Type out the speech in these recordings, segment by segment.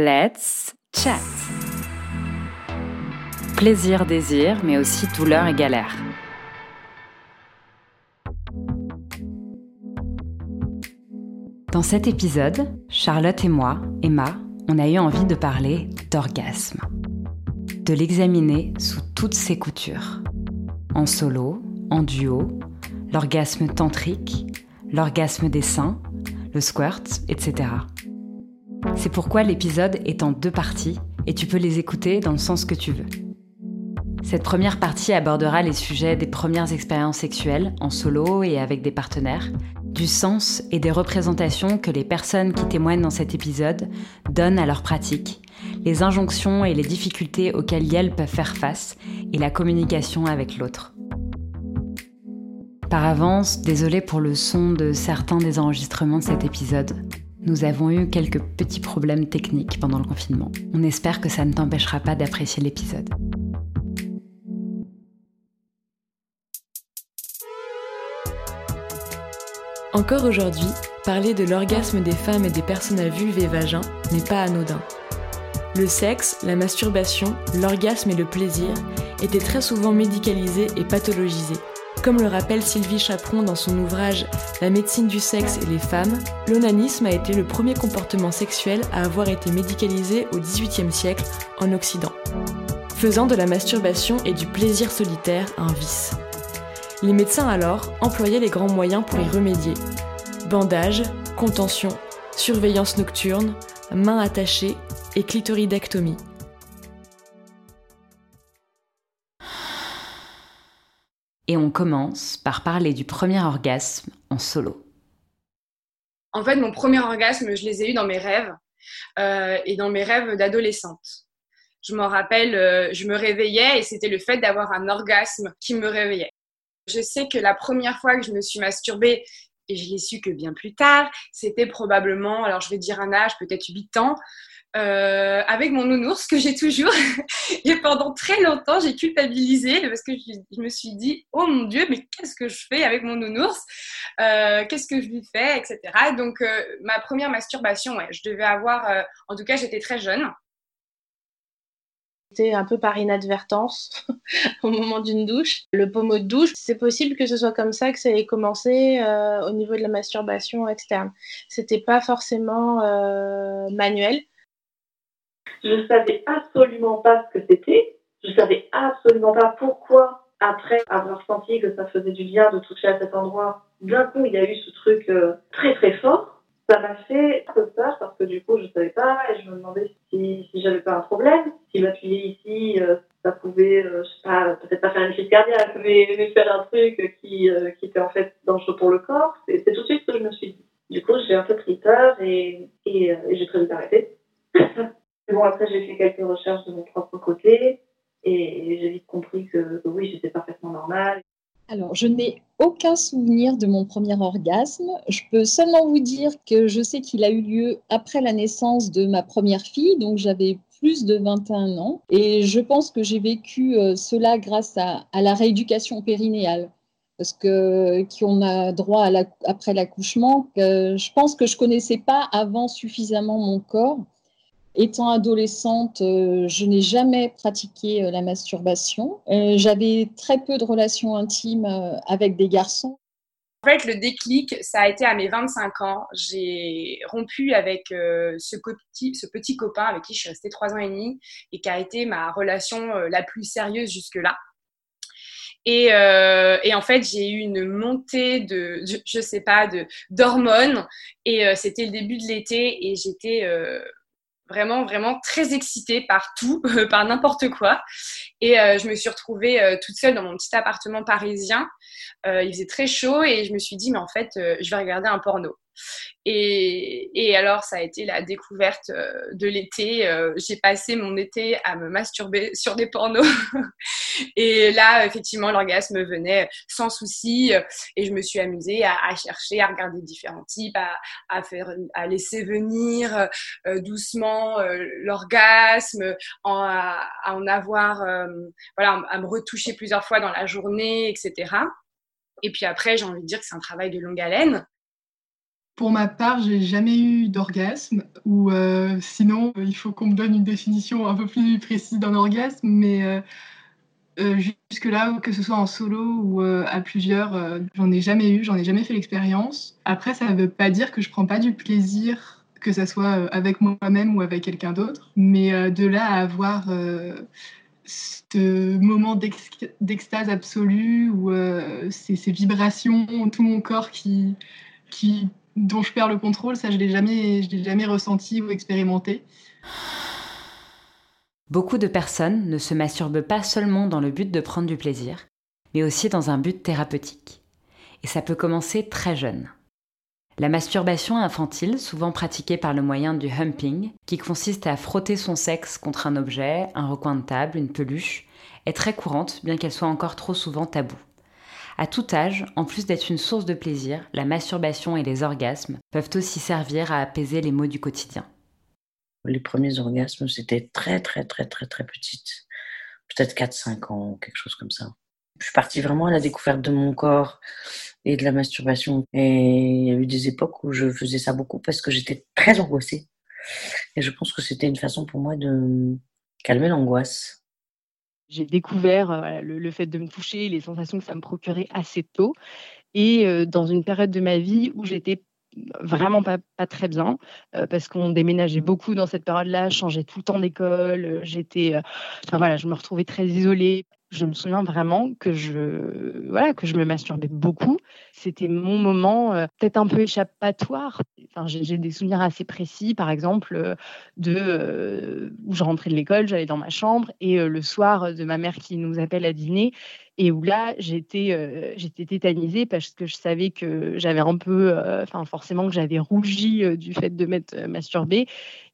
Let's chat. Plaisir, désir, mais aussi douleur et galère. Dans cet épisode, Charlotte et moi, Emma, on a eu envie de parler d'orgasme. De l'examiner sous toutes ses coutures. En solo, en duo, l'orgasme tantrique, l'orgasme des seins, le squirt, etc. C'est pourquoi l'épisode est en deux parties et tu peux les écouter dans le sens que tu veux. Cette première partie abordera les sujets des premières expériences sexuelles en solo et avec des partenaires, du sens et des représentations que les personnes qui témoignent dans cet épisode donnent à leur pratique, les injonctions et les difficultés auxquelles elles peuvent faire face et la communication avec l'autre. Par avance, désolé pour le son de certains des enregistrements de cet épisode. Nous avons eu quelques petits problèmes techniques pendant le confinement. On espère que ça ne t'empêchera pas d'apprécier l'épisode. Encore aujourd'hui, parler de l'orgasme des femmes et des personnes à vulve et vagin n'est pas anodin. Le sexe, la masturbation, l'orgasme et le plaisir étaient très souvent médicalisés et pathologisés. Comme le rappelle Sylvie Chaperon dans son ouvrage La médecine du sexe et les femmes, l'onanisme a été le premier comportement sexuel à avoir été médicalisé au XVIIIe siècle en Occident, faisant de la masturbation et du plaisir solitaire un vice. Les médecins alors employaient les grands moyens pour y remédier. Bandage, contention, surveillance nocturne, mains attachées et clitoridectomie. Et on commence par parler du premier orgasme en solo. En fait, mon premier orgasme, je les ai eus dans mes rêves euh, et dans mes rêves d'adolescente. Je m'en rappelle, euh, je me réveillais et c'était le fait d'avoir un orgasme qui me réveillait. Je sais que la première fois que je me suis masturbée, et je l'ai su que bien plus tard, c'était probablement, alors je vais dire un âge, peut-être 8 ans, euh, avec mon nounours que j'ai toujours. et pendant très longtemps, j'ai culpabilisé parce que je, me suis dit, oh mon Dieu, mais qu'est-ce que je fais avec mon nounours? Euh, Qu'est-ce que je lui fais Etc. Donc, euh, ma première masturbation, ouais, je devais avoir, en tout cas, j'étais très jeune. C'était un peu par inadvertance au moment d'une douche. Le pommeau de douche, c'est possible que ce soit comme ça que ça ait commencé au niveau de la masturbation externe. C'était pas forcément manuel. Je savais absolument pas ce que c'était. Je savais absolument pas pourquoi, après avoir senti que ça faisait du bien de toucher à cet endroit, d'un coup, il y a eu ce truc euh, très très fort. Ça m'a fait un peu peur parce que du coup, je savais pas et je me demandais si, si j'avais pas un problème. Si m'appuyer ici, euh, ça pouvait, euh, je sais pas, peut-être pas faire une crise cardiaque, mais, faire un truc qui, qui était en fait dangereux pour le corps. C'est tout de suite ce que je me suis dit. Du coup, j'ai un peu pris peur et, et, et j'ai très vite arrêté. Bon, après, j'ai fait quelques recherches de mon propre côté et j'ai vite compris que, oui, j'étais parfaitement normale. Alors, je n'ai aucun souvenir de mon premier orgasme. Je peux seulement vous dire que je sais qu'il a eu lieu après la naissance de ma première fille, donc j'avais plus de 21 ans. Et je pense que j'ai vécu euh, cela grâce à, la rééducation périnéale. Parce que qui on a droit après l'accouchement, je pense que je connaissais pas avant suffisamment mon corps Étant adolescente, euh, je n'ai jamais pratiqué euh, la masturbation. Euh, j'avais très peu de relations intimes avec des garçons. En fait, le déclic, ça a été à mes 25 ans. J'ai rompu avec ce, petit, ce petit copain avec qui je suis restée trois ans et demi et qui a été ma relation la plus sérieuse jusque-là. Et, en fait, j'ai eu une montée de, je, sais pas, d'hormones. Et c'était le début de l'été et j'étais vraiment, vraiment très excitée par tout, par n'importe quoi. Et euh, je me suis retrouvée euh, toute seule dans mon petit appartement parisien. Euh, il faisait très chaud et je me suis dit, mais en fait, je vais regarder un porno. Et, alors, ça a été la découverte euh, de l'été. Euh, j'ai passé mon été à me masturber sur des pornos. et là, effectivement, l'orgasme venait sans souci. Et je me suis amusée à, chercher, à regarder différents types, à, faire, à laisser venir euh, doucement l'orgasme, à, en avoir, voilà, à me retoucher plusieurs fois dans la journée, etc. Et puis après, j'ai envie de dire que c'est un travail de longue haleine Pour ma part, j'ai jamais eu d'orgasme, ou euh, sinon, il faut qu'on me donne une définition un peu plus précise d'un orgasme, mais euh, euh, jusque-là, que ce soit en solo ou à plusieurs, j'en ai jamais eu, j'en ai jamais fait l'expérience. Après, ça ne veut pas dire que je prends pas du plaisir, que ce soit avec moi-même ou avec quelqu'un d'autre, mais de là à avoir ce moment d'extase absolue ou ces, vibrations, tout mon corps qui dont je perds le contrôle, ça je je l'ai jamais ressenti ou expérimenté. Beaucoup de personnes ne se masturbent pas seulement dans le but de prendre du plaisir, mais aussi dans un but thérapeutique. Et ça peut commencer très jeune. La masturbation infantile, souvent pratiquée par le moyen du humping, qui consiste à frotter son sexe contre un objet, un recoin de table, une peluche, est très courante, bien qu'elle soit encore trop souvent taboue. À tout âge, en plus d'être une source de plaisir, la masturbation et les orgasmes peuvent aussi servir à apaiser les maux du quotidien. Les premiers orgasmes, c'était très très très très très petite. Peut-être 4-5 ans, quelque chose comme ça. Je suis partie vraiment à la découverte de mon corps et de la masturbation. Et il y a eu des époques où je faisais ça beaucoup parce que j'étais très angoissée. Et je pense que c'était une façon pour moi de calmer l'angoisse. J'ai découvert euh, le, fait de me toucher, les sensations que ça me procurait assez tôt. Et euh, dans une période de ma vie où j'étais vraiment pas, pas très bien euh, parce qu'on déménageait beaucoup dans cette période-là, je changeais tout le temps d'école, j'étais, enfin voilà, je me retrouvais très isolée je me souviens vraiment que je, voilà, que je me masturbais beaucoup. C'était mon moment euh, peut-être un peu échappatoire. Enfin, j'ai des souvenirs assez précis, par exemple, euh, de euh, où je rentrais de l'école, j'allais dans ma chambre et le soir de ma mère qui nous appelle à dîner et où là j'étais j'étais tétanisée parce que je savais que j'avais un peu, enfin forcément que j'avais rougi du fait de m'être masturbée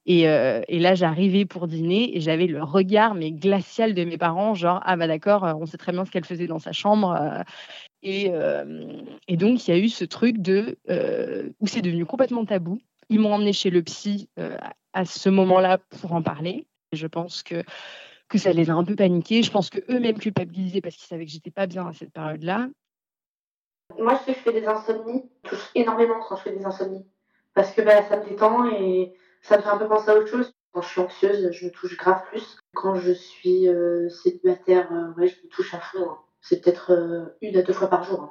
euh, et, là, j'arrivais pour dîner et j'avais le regard mais glacial de mes parents, genre ah bah d'accord, euh, on sait très bien ce qu'elle faisait dans sa chambre. Euh. Et, donc il y a eu ce truc de où c'est devenu complètement tabou. Ils m'ont emmené chez le psy à ce moment-là pour en parler. Je pense que que ça les a un peu paniqués. Je pense que eux-mêmes culpabilisaient parce qu'ils savaient que j'étais pas bien à cette période-là. Moi, je fais des insomnies. Je touche énormément quand je fais des insomnies parce que bah, ça me détend et ça me fait un peu penser à autre chose. Quand je suis anxieuse, je me touche grave plus. Quand je suis euh, célibataire, euh, ouais, je me touche à fond. Hein. C'est peut-être euh, une à deux fois par jour. Hein.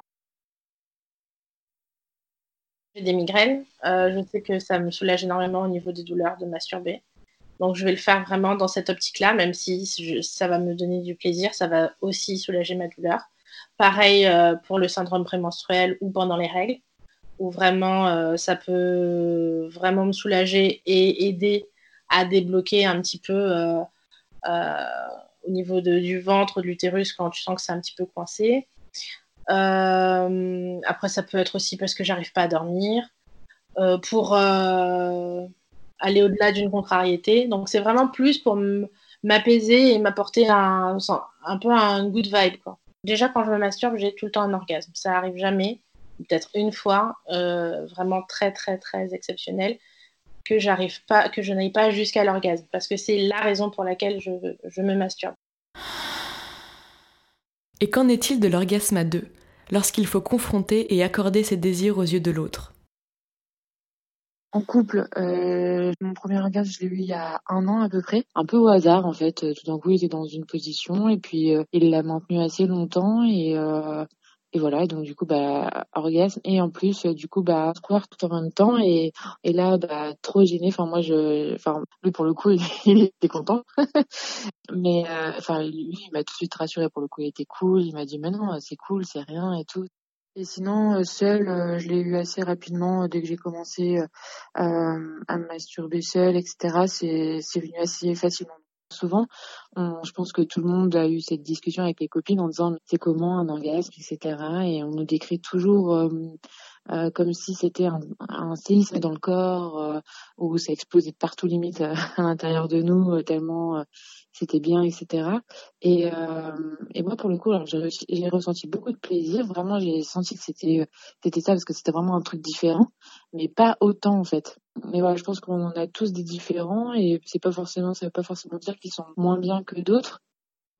J'ai des migraines. je sais que ça me soulage énormément au niveau des douleurs de masturber. Donc je vais le faire vraiment dans cette optique-là, même si ça va me donner du plaisir, ça va aussi soulager ma douleur. Pareil pour le syndrome prémenstruel ou pendant les règles où vraiment euh, ça peut vraiment me soulager et aider à débloquer un petit peu euh, euh, au niveau du ventre, de l'utérus quand tu sens que c'est un petit peu coincé. après, ça peut être aussi parce que j'arrive pas à dormir. pour aller au-delà d'une contrariété. Donc, c'est vraiment plus pour m'apaiser et m'apporter un, un peu un good vibe. Quoi. Déjà, quand je me masturbe, j'ai tout le temps un orgasme. Ça arrive jamais peut-être une fois, euh, vraiment très très très exceptionnel, que j'arrive pas, que je n'aille pas jusqu'à l'orgasme, parce que c'est la raison pour laquelle je, je me masturbe. Et qu'en est-il de l'orgasme à deux, lorsqu'il faut confronter et accorder ses désirs aux yeux de l'autre? En couple, euh, mon premier orgasme, je l'ai eu il y a un an à peu près, un peu au hasard en fait. Tout d'un coup, il était dans une position et puis euh, il l'a maintenu assez longtemps et et voilà. Donc du coup bah orgasme. Et en plus du coup bah courir tout en même temps et et là bah trop gêné enfin moi je enfin lui pour le coup il, était content. Mais euh, enfin lui il m'a tout de suite rassuré pour le coup il était cool. Il m'a dit mais non c'est cool c'est rien et tout et sinon euh, seul euh, je l'ai eu assez rapidement dès que j'ai commencé à me masturber seul etc c'est venu assez facilement Souvent, je pense que tout le monde a eu cette discussion avec les copines en disant c'est comment un orgasme, etc. Et on nous décrit toujours euh, euh, comme si c'était un, un, séisme dans le corps, euh, où ça explosait de partout limite à l'intérieur de nous, tellement c'était bien, etc. Et, et moi, pour le coup, j'ai ressenti beaucoup de plaisir. Vraiment, j'ai senti que c'était c'était ça parce que c'était vraiment un truc différent, mais pas autant en fait. Mais voilà, je pense qu'on a tous des différents et c'est pas forcément, ça veut pas forcément dire qu'ils sont moins bien que d'autres.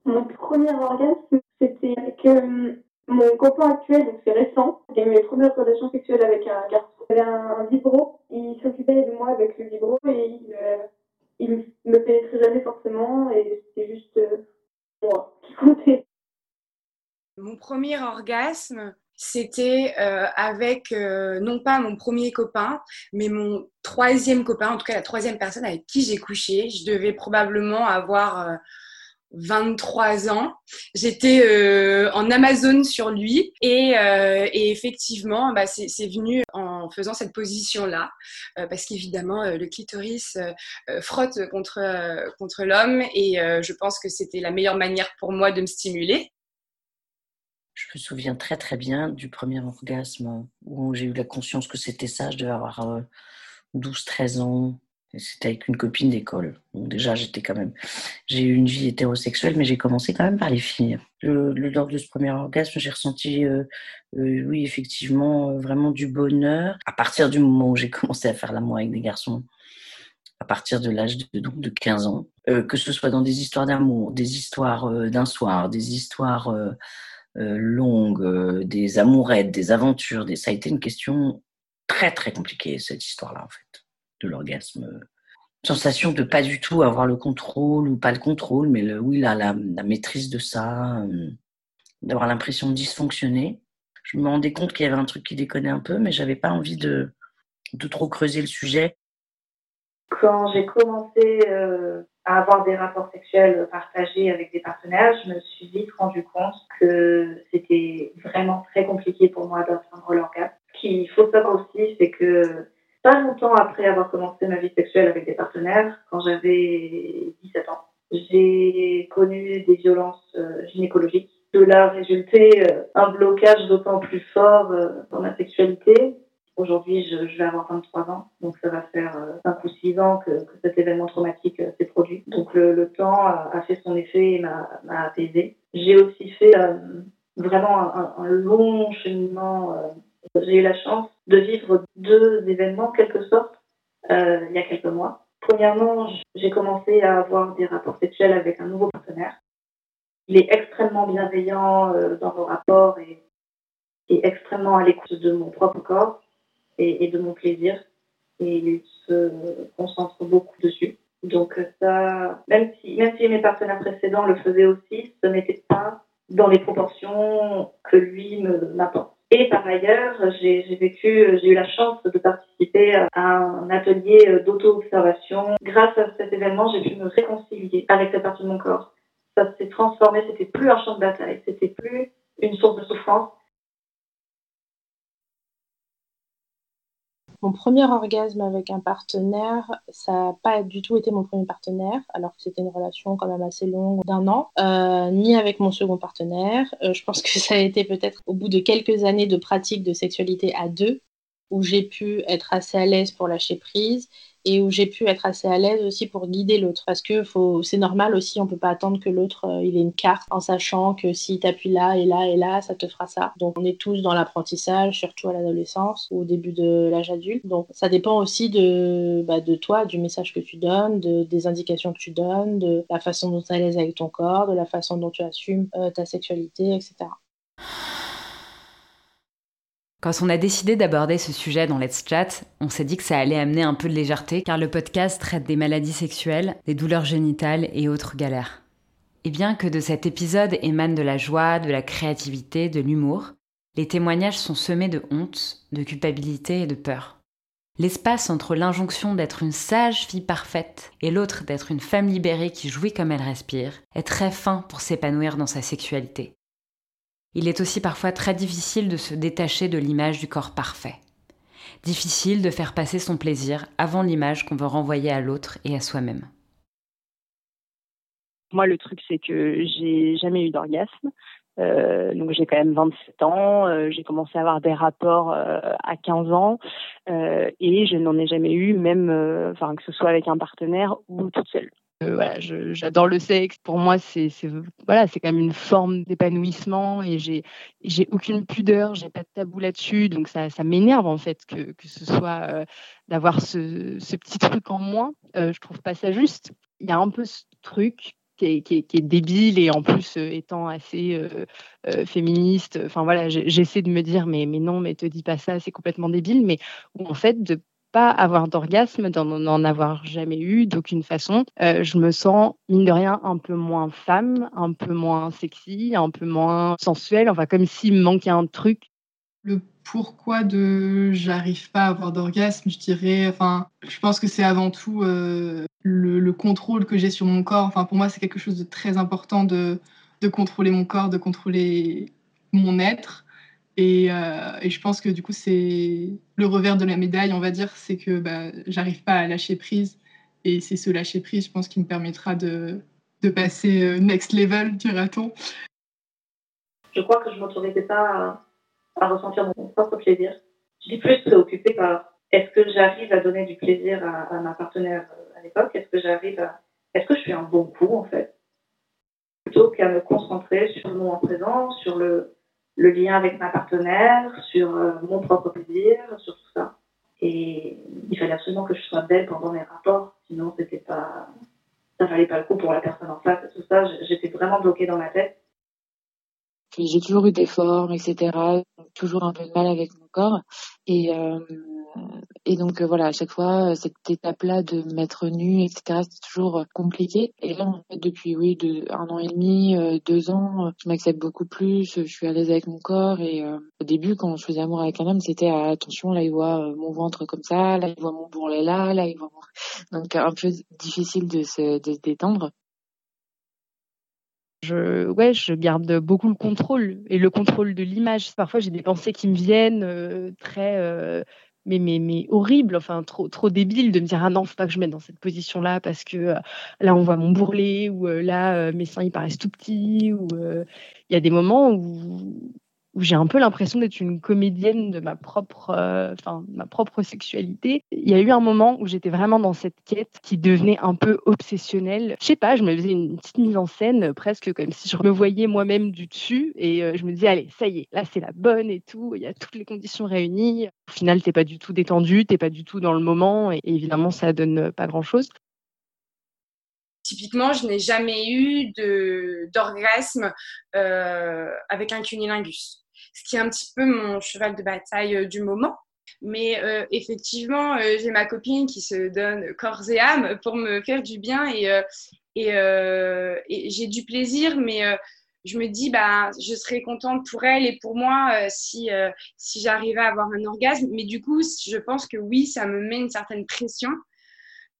Mon premier orgasme, c'était avec euh, mon copain actuel, donc c'est récent. J'ai eu mes premières relations sexuelles avec un garçon. J'avais un vibro, il s'occupait de moi avec le vibro et il, euh, il me pénétrait jamais forcément et c'était juste euh, moi qui comptait. Mon premier orgasme, c'était euh, avec euh, non pas mon premier copain, mais mon troisième copain, en tout cas la troisième personne avec qui j'ai couché. Je devais probablement avoir 23 ans. J'étais euh, en Amazon sur lui et, euh, effectivement, bah, c'est venu en faisant cette position-là, euh, parce qu'évidemment, le clitoris frotte contre, contre l'homme et je pense que c'était la meilleure manière pour moi de me stimuler. Je me souviens très très bien du premier orgasme où j'ai eu la conscience que c'était ça. Je devais avoir euh, 12-13 ans. C'était avec une copine d'école. Donc déjà, j'étais quand même. J'ai eu une vie hétérosexuelle, mais j'ai commencé quand même par les filles. Le, lors de ce premier orgasme, j'ai ressenti, euh, euh, oui, effectivement, euh, vraiment du bonheur. À partir du moment où j'ai commencé à faire l'amour avec des garçons, à partir de l'âge de, donc de 15 ans, que ce soit dans des histoires d'amour, des histoires d'un soir, des histoires longues, des amourettes, des aventures, des... ça a été une question très très compliquée, cette histoire-là, en fait, de l'orgasme. Sensation de pas du tout avoir le contrôle ou pas le contrôle, mais le, oui, la, la, maîtrise de ça, euh, d'avoir l'impression de dysfonctionner. Je me rendais compte qu'il y avait un truc qui déconnait un peu, mais j'avais pas envie de, de trop creuser le sujet. Quand j'ai commencé euh, à avoir des rapports sexuels partagés avec des partenaires, je me suis vite rendu compte que c'était vraiment très compliqué pour moi d'atteindre l'orgasme. Ce qu'il faut savoir aussi, c'est que pas longtemps après avoir commencé ma vie sexuelle avec des partenaires, quand j'avais 17 ans, j'ai connu des violences euh, gynécologiques. De là résulté euh, un blocage d'autant plus fort euh, dans ma sexualité. Aujourd'hui, je, vais avoir 23 ans, donc ça va faire euh, 5 ou 6 ans que, cet événement traumatique s'est produit. Donc le, temps a, fait son effet et m'a m'a apaisé. J'ai aussi fait vraiment un long cheminement. J'ai eu la chance de vivre deux événements, en quelque sorte, euh, il y a quelques mois. Premièrement, j'ai commencé à avoir des rapports sexuels avec un nouveau partenaire. Il est extrêmement bienveillant euh, dans nos rapports et, et extrêmement à l'écoute de mon propre corps et, de mon plaisir. Et il se concentre beaucoup dessus. Donc euh, ça, même si, même si mes partenaires précédents le faisaient aussi, ce n'était pas dans les proportions que lui m'apporte. Et par ailleurs, j'ai vécu, j'ai eu la chance de participer à un atelier d'auto-observation. Grâce à cet événement, j'ai pu me réconcilier avec cette partie de mon corps. Ça s'est transformé, c'était plus un champ de bataille, c'était plus une source de souffrance. Mon premier orgasme avec un partenaire, ça n'a pas du tout été mon premier partenaire, alors que c'était une relation quand même assez longue d'un an, euh, ni avec mon second partenaire. Euh, je pense que ça a été peut-être au bout de quelques années de pratique de sexualité à deux, où j'ai pu être assez à l'aise pour lâcher prise et où j'ai pu être assez à l'aise aussi pour guider l'autre. Parce que c'est normal aussi, on peut pas attendre que l'autre euh, il ait une carte en sachant que si t'appuies là et là et là, ça te fera ça. Donc on est tous dans l'apprentissage, surtout à l'adolescence ou au début de l'âge adulte. Donc ça dépend aussi de, bah, toi, du message que tu donnes, de, des indications que tu donnes, de la façon dont tu es à l'aise avec ton corps, de la façon dont tu assumes euh, ta sexualité, etc. Quand on a décidé d'aborder ce sujet dans Let's Chat, on s'est dit que ça allait amener un peu de légèreté, car le podcast traite des maladies sexuelles, des douleurs génitales et autres galères. Et bien que de cet épisode émane de la joie, de la créativité, de l'humour, les témoignages sont semés de honte, de culpabilité et de peur. L'espace entre l'injonction d'être une sage fille parfaite et l'autre d'être une femme libérée qui jouit comme elle respire est très fin pour s'épanouir dans sa sexualité. Il est aussi parfois très difficile de se détacher de l'image du corps parfait. Difficile de faire passer son plaisir avant l'image qu'on veut renvoyer à l'autre et à soi-même. Moi, le truc, c'est que j'ai jamais eu d'orgasme. Euh, donc j'ai quand même 27 ans, euh, j'ai commencé à avoir des rapports euh, à 15 ans et je n'en ai jamais eu, même enfin que ce soit avec un partenaire ou toute seule. Euh, voilà, j'adore le sexe. Pour moi, c'est voilà, c'est quand même une forme d'épanouissement et j'ai j'ai aucune pudeur, j'ai pas de tabou là-dessus, donc ça, ça m'énerve en fait que, que ce soit euh, d'avoir ce, petit truc en moins. Euh, je trouve pas ça juste. Il y a un peu ce truc qui est, débile et en plus étant assez féministe. Enfin voilà, j'essaie de me dire mais, mais non, mais te dis pas ça, c'est complètement débile. Mais en fait, de pas avoir d'orgasme, d'en avoir jamais eu d'aucune façon, je me sens, mine de rien, un peu moins femme, un peu moins sexy, un peu moins sensuelle, enfin comme s'il me manquait un truc. Le pourquoi de j'arrive pas à avoir d'orgasme, je dirais, enfin, je pense que c'est avant tout le, le, contrôle que j'ai sur mon corps. Enfin, pour moi, c'est quelque chose de très important de, de contrôler mon corps, de contrôler mon être. Euh, et, je pense que du coup, c'est le revers de la médaille, on va dire, c'est que bah, j'arrive pas à lâcher prise. Et c'est ce lâcher prise, je pense, qui me permettra de, de passer euh, next level, dira-t-on. Je crois que je m'autorisais pas à, ressentir mon propre plaisir. Je suis plus préoccupée par est-ce que j'arrive à donner du plaisir à, ma partenaire euh, à l'époque? Est-ce que j'arrive à. Est-ce que je fais un bon coup, en fait? Plutôt qu'à me concentrer sur le moment présent, sur le, le lien avec ma partenaire, sur euh, mon propre plaisir, sur tout ça. Et il fallait absolument que je sois belle pendant mes rapports, sinon c'était pas, ça valait pas le coup pour la personne en face. Tout ça, j'étais vraiment bloquée dans ma tête. J'ai toujours eu des formes, etc. Toujours un peu de mal avec mon corps. Et euh, et donc euh, voilà, à chaque fois, euh, cette étape-là de mettre nu, etc., c'est toujours euh, compliqué. Et là, en fait, depuis oui, de, un an et demi, deux ans, je m'accepte beaucoup plus, je suis à l'aise avec mon corps. Et au début, quand je faisais amour avec un homme, c'était ah, attention, là il voit mon ventre comme ça, là il voit mon bourrelet là, là il voit mon... Donc un peu difficile de se, détendre. Je, ouais, je garde beaucoup le contrôle et le contrôle de l'image. Parfois, j'ai des pensées qui me viennent très mais, mais, mais horrible, enfin trop, trop débile de me dire ah non, faut pas que je mette dans cette position-là parce que euh, là on voit mon bourrelet ou euh, là euh, mes seins ils paraissent tout petits ou il y a des moments où, où j'ai un peu l'impression d'être une comédienne de ma propre, euh, enfin, ma propre sexualité. Il y a eu un moment où j'étais vraiment dans cette quête qui devenait un peu obsessionnelle. Je sais pas, je me faisais une petite mise en scène, presque comme si je me voyais moi-même du dessus, et euh, je me disais allez, ça y est, là c'est la bonne et tout. Il y a toutes les conditions réunies. Au final, t'es pas du tout détendu, t'es pas du tout dans le moment, et évidemment, ça donne pas grand-chose. Typiquement, je n'ai jamais eu d'orgasme euh, avec un cunilingus ce qui est un petit peu mon cheval de bataille euh, du moment. Mais euh, effectivement, euh, j'ai ma copine qui se donne corps et âme pour me faire du bien et, et, j'ai du plaisir, mais je me dis, bah, je serais contente pour elle et pour moi si, si j'arrivais à avoir un orgasme. Mais du coup, je pense que oui, ça me met une certaine pression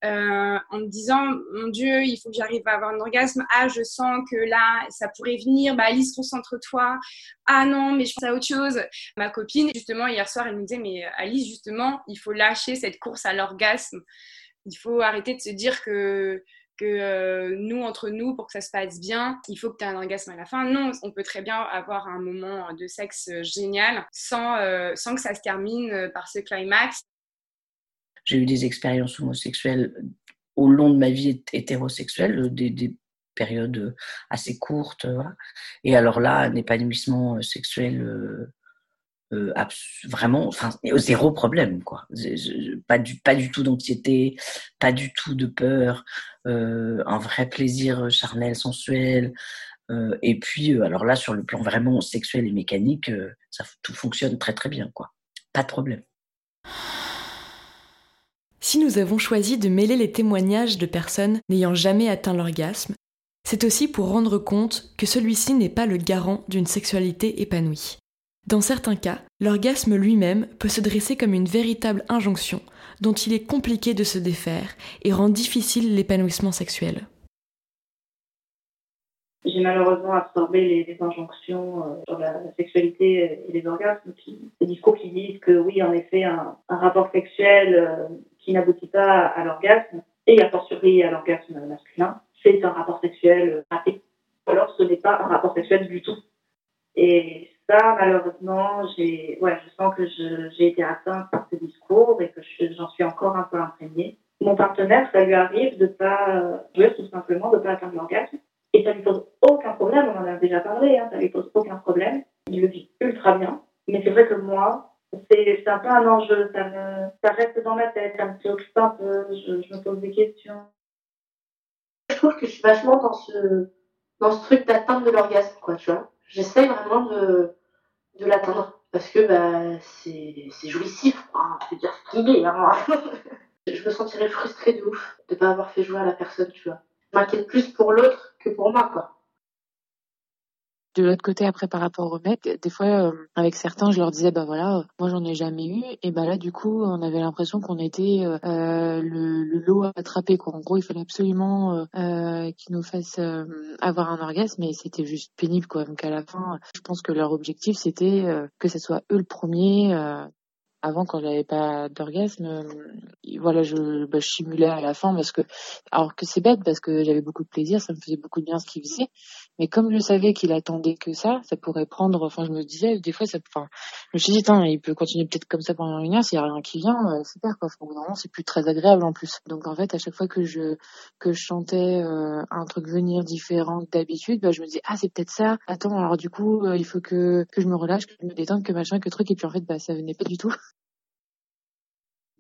euh, en me disant mon Dieu, il faut que j'arrive à avoir un orgasme. Ah, je sens que là, ça pourrait venir. Bah, Alice, concentre-toi. Ah non, mais je pense à autre chose. Ma copine, justement, hier soir, elle me disait Mais Alice, justement, il faut lâcher cette course à l'orgasme. Il faut arrêter de se dire que que euh, nous, entre nous, pour que ça se passe bien, il faut que tu aies un orgasme à la fin. Non, on peut très bien avoir un moment de sexe génial sans, euh, sans que ça se termine par ce climax. J'ai eu des expériences homosexuelles au long de ma vie hétérosexuelle, des, périodes assez courtes. Et alors là, un épanouissement sexuel euh, euh, vraiment, enfin, zéro problème, quoi. Pas du, tout d'anxiété, pas du tout de peur, euh, un vrai plaisir charnel, sensuel. et puis, alors là, sur le plan vraiment sexuel et mécanique, ça, tout fonctionne très très bien, quoi. Pas de problème. Si nous avons choisi de mêler les témoignages de personnes n'ayant jamais atteint l'orgasme, c'est aussi pour rendre compte que celui-ci n'est pas le garant d'une sexualité épanouie. Dans certains cas, l'orgasme lui-même peut se dresser comme une véritable injonction dont il est compliqué de se défaire et rend difficile l'épanouissement sexuel. J'ai malheureusement absorbé les, injonctions euh, sur la, sexualité et les orgasmes, les discours qui disent que oui, en effet, un, rapport sexuel euh, qui n'aboutit pas à l'orgasme, et a fortiori à l'orgasme masculin, c'est un rapport sexuel raté. Alors ce n'est pas un rapport sexuel du tout. Et ça, malheureusement, ouais, je sens que j'ai été atteinte par ce discours et que j'en suis encore un peu imprégnée. Mon partenaire, ça lui arrive de pas jouer tout simplement, de pas atteindre l'orgasme. Et ça lui pose aucun problème, on en a déjà parlé, hein, ça lui pose aucun problème. Il le vit ultra bien. Mais c'est vrai que moi, c'est un peu un enjeu, ça, ça reste dans ma tête, ça me préoccupe un peu, je, me pose des questions. Je trouve que je suis vachement dans ce, dans ce truc d'atteinte de l'orgasme, quoi, tu vois. J'essaye vraiment de, de l'atteindre parce que bah, c'est, jouissif, quoi. Je veux dire ce qu'il est, hein. je me sentirais frustrée de ouf de pas avoir fait jouer à la personne, tu vois. Je m'inquiète plus pour l'autre que pour moi, quoi. De l'autre côté, après, par rapport aux mecs, des fois, euh, avec certains, je leur disais, bah voilà, moi j'en ai jamais eu. Et bah là, du coup, on avait l'impression qu'on était euh, euh le, le, lot à attraper, quoi. En gros, il fallait absolument qu'ils nous fassent avoir un orgasme, mais c'était juste pénible, quoi. Donc à la fin, je pense que leur objectif, c'était que ce soit eux le premier avant quand j'avais pas d'orgasme euh, voilà je, bah, je simulais à la fin parce que alors que c'est bête parce que j'avais beaucoup de plaisir ça me faisait beaucoup de bien ce qu'il faisait. Mais comme je savais qu'il attendait que ça ça pourrait prendre enfin je me disais des fois ça enfin je me suis dit il peut continuer peut-être comme ça pendant une heure s'il y a rien qui vient euh, super quoi. Normalement c'est plus très agréable en plus. Donc en fait à chaque fois que je que je chantais euh, un truc venir différent d'habitude bah, je me disais ah c'est peut-être ça. Attends alors du coup il faut que que je me relâche que je me détende que machin que truc. Et puis en fait bah ça venait pas du tout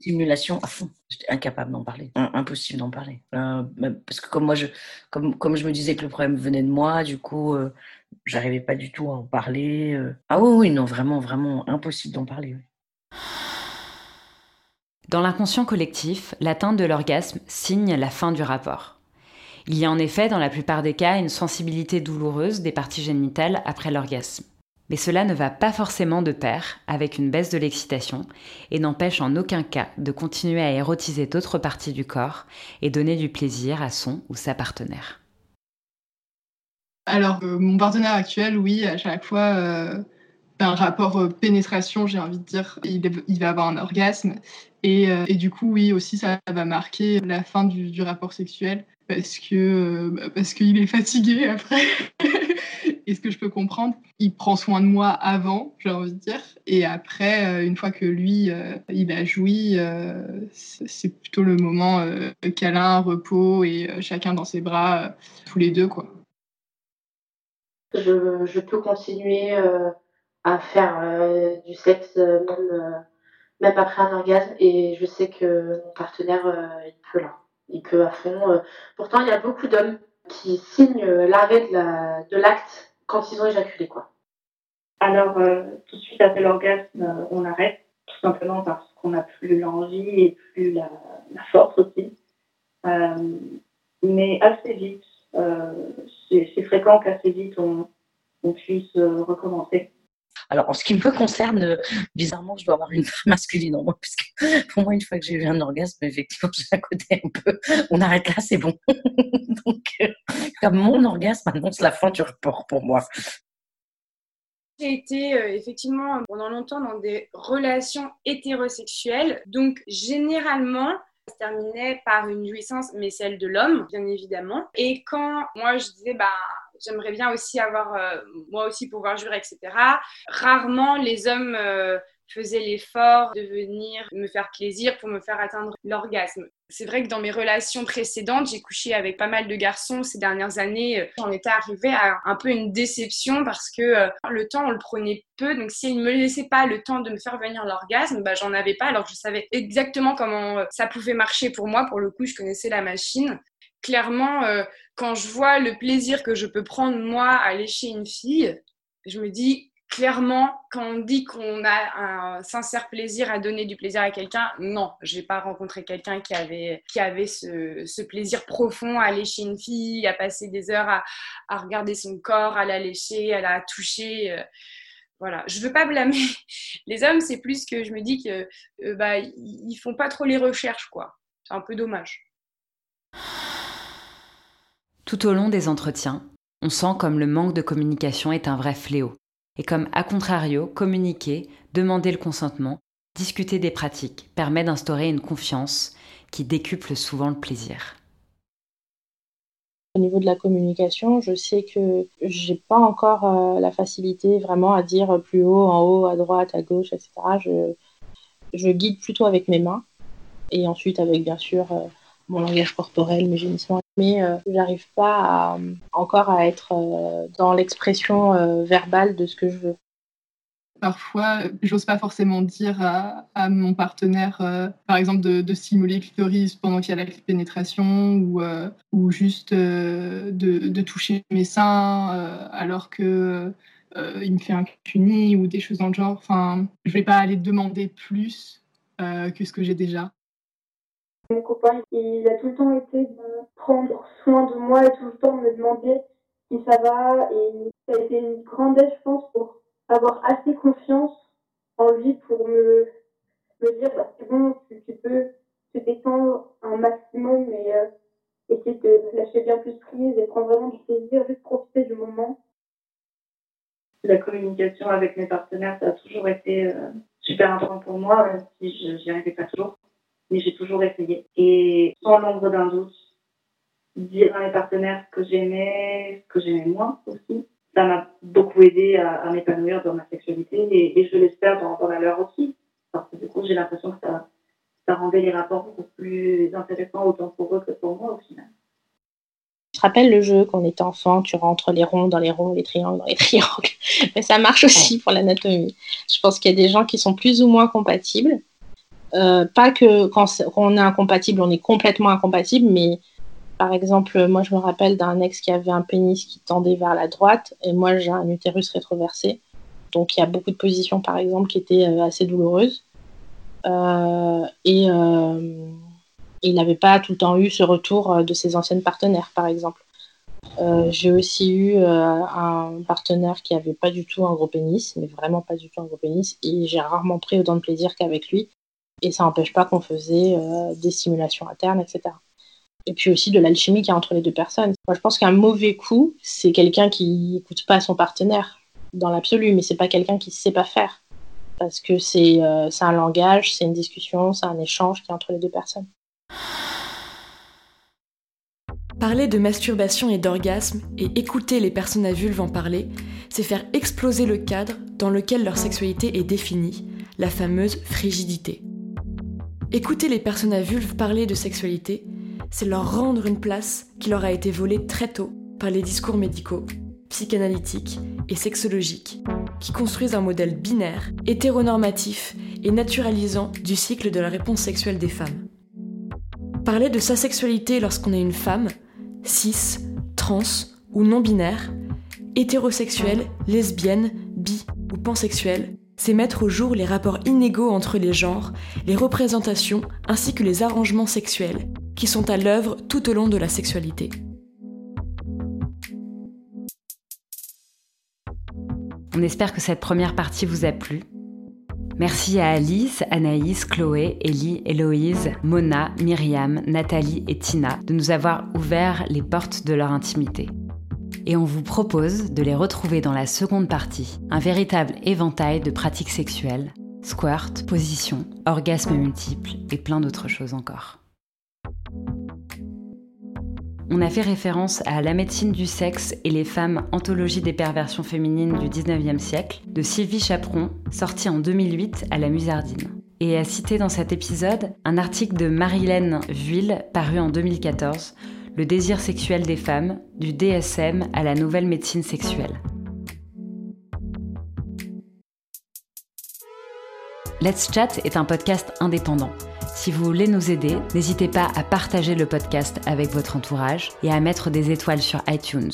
Simulation à fond. J'étais incapable d'en parler, impossible d'en parler. Parce que comme moi, je, comme, comme je me disais que le problème venait de moi, du coup, euh, j'arrivais pas du tout à en parler. Euh. Ah oui, oui, non, vraiment, vraiment impossible d'en parler. Dans l'inconscient collectif, l'atteinte de l'orgasme signe la fin du rapport. Il y a en effet, dans la plupart des cas, une sensibilité douloureuse des parties génitales après l'orgasme. Mais cela ne va pas forcément de pair avec une baisse de l'excitation et n'empêche en aucun cas de continuer à érotiser d'autres parties du corps et donner du plaisir à son ou sa partenaire. Alors, euh, mon partenaire actuel, oui, à chaque fois, euh, un rapport euh, pénétration, j'ai envie de dire, il, va avoir un orgasme. Et, du coup, oui, aussi, ça va marquer la fin du, rapport sexuel parce que parce qu'il est fatigué après. et ce que je peux comprendre, il prend soin de moi avant, j'ai envie de dire, et après, euh, une fois que lui, euh, il a joui, euh, c'est plutôt le moment câlin, repos et chacun dans ses bras, tous les deux, quoi. Je, peux continuer à faire du sexe même, même après un orgasme, et je sais que mon partenaire, il peut là, il peut à fond. Pourtant, il y a beaucoup d'hommes qui signent l'arrêt de l'acte quand ils ont éjaculé, quoi. Alors, euh, tout de suite après l'orgasme, euh, on arrête, tout simplement parce qu'on n'a plus l'envie et plus la, force aussi. Euh, mais assez vite, c'est fréquent qu'assez vite on, on puisse recommencer. Alors, en ce qui me concerne, bizarrement, je dois avoir une masculine en moi, puisque pour moi, une fois que j'ai eu un orgasme, effectivement, j'ai un côté un peu, on arrête là, c'est bon. Donc, comme mon orgasme annonce la fin du rapport pour moi. J'ai été euh, effectivement pendant longtemps dans des relations hétérosexuelles, donc généralement, ça se terminait par une jouissance, mais celle de l'homme, bien évidemment. Et quand moi je disais, bah, j'aimerais bien aussi avoir, euh, moi aussi pouvoir jurer, etc. Rarement les hommes euh, faisaient l'effort de venir me faire plaisir pour me faire atteindre l'orgasme. C'est vrai que dans mes relations précédentes, j'ai couché avec pas mal de garçons ces dernières années. Euh, j'en étais arrivée à un peu une déception parce que le temps, on le prenait peu. Donc, s'ils ne me laissaient pas le temps de me faire venir l'orgasme, bah, j'en avais pas. Alors, je savais exactement comment ça pouvait marcher pour moi. Pour le coup, je connaissais la machine clairement, euh, quand je vois le plaisir que je peux prendre moi à lécher une fille, je me dis clairement, quand on dit qu'on a un sincère plaisir à donner du plaisir à quelqu'un, non, je n'ai pas rencontré quelqu'un qui avait, qui avait ce, plaisir profond à lécher une fille, à passer des heures à, regarder son corps, à la lécher, à la toucher. Euh, voilà, je veux pas blâmer les hommes, c'est plus que je me dis que euh, bah, ils font pas trop les recherches, quoi. C'est un peu dommage. Tout au long des entretiens, on sent comme le manque de communication est un vrai fléau, et comme à contrario, communiquer, demander le consentement, discuter des pratiques permet d'instaurer une confiance qui décuple souvent le plaisir. Au niveau de la communication, je sais que j'ai pas encore euh, la facilité vraiment à dire plus haut, en haut, à droite, à gauche, etc. Je, guide plutôt avec mes mains et ensuite avec bien sûr euh, mon langage corporel, mes gémissements. Mais euh, j'arrive pas encore à être euh, dans l'expression euh, verbale de ce que je veux. parfois, j'ose pas forcément dire à, mon partenaire, euh, par exemple, de, de, stimuler le clitoris pendant qu'il y a la pénétration ou, euh, juste de, de, toucher mes seins alors que il me fait un cuni ou des choses dans le genre. Enfin, je vais pas aller demander plus que ce que j'ai déjà. Mon copain, il a tout le temps été de prendre soin de moi et tout le temps me demander si ça va. Et ça a été une grande aide, je pense, pour avoir assez confiance en lui pour me, dire bah, c'est bon, tu, peux te détendre un maximum et euh, essayer de lâcher bien plus prise et prendre vraiment du plaisir, juste profiter du moment. La communication avec mes partenaires, ça a toujours été euh, super important pour moi, même si je n'y arrivais pas toujours. Mais j'ai toujours essayé. Et sans l'ombre d'un doute, dire à mes partenaires ce que j'aimais, ce que j'aimais moins aussi ça m'a beaucoup aidé à, m'épanouir dans ma sexualité et, je l'espère dans, dans, la leur aussi. Parce que du coup, j'ai l'impression que ça, ça rendait les rapports beaucoup plus intéressants autant pour eux que pour moi au final. Je te rappelle le jeu quand on était enfant, tu rentres les ronds dans les ronds, les triangles dans les triangles. Mais ça marche aussi pour l'anatomie. Je pense qu'il y a des gens qui sont plus ou moins compatibles. Euh, pas que quand on est incompatible, on est complètement incompatible, mais par exemple, moi, je me rappelle d'un ex qui avait un pénis qui tendait vers la droite et moi, j'ai un utérus rétroversé. Donc, il y a beaucoup de positions, par exemple, qui étaient euh, assez douloureuses. Euh, et il n'avait pas tout le temps eu ce retour de ses anciennes partenaires, par exemple. j'ai aussi eu un partenaire qui n'avait pas du tout un gros pénis, mais vraiment pas du tout un gros pénis, et j'ai rarement pris autant de plaisir qu'avec lui. Et ça n'empêche pas qu'on faisait des stimulations internes, etc et puis aussi de l'alchimie qu'il y a entre les deux personnes. Moi, je pense qu'un mauvais coup, c'est quelqu'un qui n'écoute pas son partenaire dans l'absolu, mais c'est pas quelqu'un qui ne sait pas faire. Parce que euh, c'est un langage, c'est une discussion, c'est un échange qui est entre les deux personnes. Parler de masturbation et d'orgasme et écouter les personnes à vulve en parler, c'est faire exploser le cadre dans lequel leur sexualité est définie, la fameuse frigidité. Écouter les personnes à vulve parler de sexualité, c'est leur rendre une place qui leur a été volée très tôt par les discours médicaux, psychanalytiques et sexologiques, qui construisent un modèle binaire, hétéronormatif et naturalisant du cycle de la réponse sexuelle des femmes. Parler de sa sexualité lorsqu'on est une femme, cis, trans ou non-binaire, hétérosexuelle, lesbienne, bi ou pansexuelle, c'est mettre au jour les rapports inégaux entre les genres, les représentations ainsi que les arrangements sexuels qui sont à l'œuvre tout au long de la sexualité. On espère que cette première partie vous a plu. Merci à Alice, Anaïs, Chloé, Ellie, Héloïse, Mona, Myriam, Nathalie et Tina de nous avoir ouvert les portes de leur intimité. Et on vous propose de les retrouver dans la seconde partie, un véritable éventail de pratiques sexuelles, squirt, position, orgasmes multiples et plein d'autres choses encore. On a fait référence à La médecine du sexe et les femmes, anthologie des perversions féminines du 19e siècle, de Sylvie Chaperon, sortie en 2008 à la Musardine. Et a cité dans cet épisode un article de Marilène Vuille paru en 2014, Le désir sexuel des femmes, du DSM à la nouvelle médecine sexuelle. Let's Chat est un podcast indépendant. Si vous voulez nous aider, n'hésitez pas à partager le podcast avec votre entourage et à mettre des étoiles sur iTunes.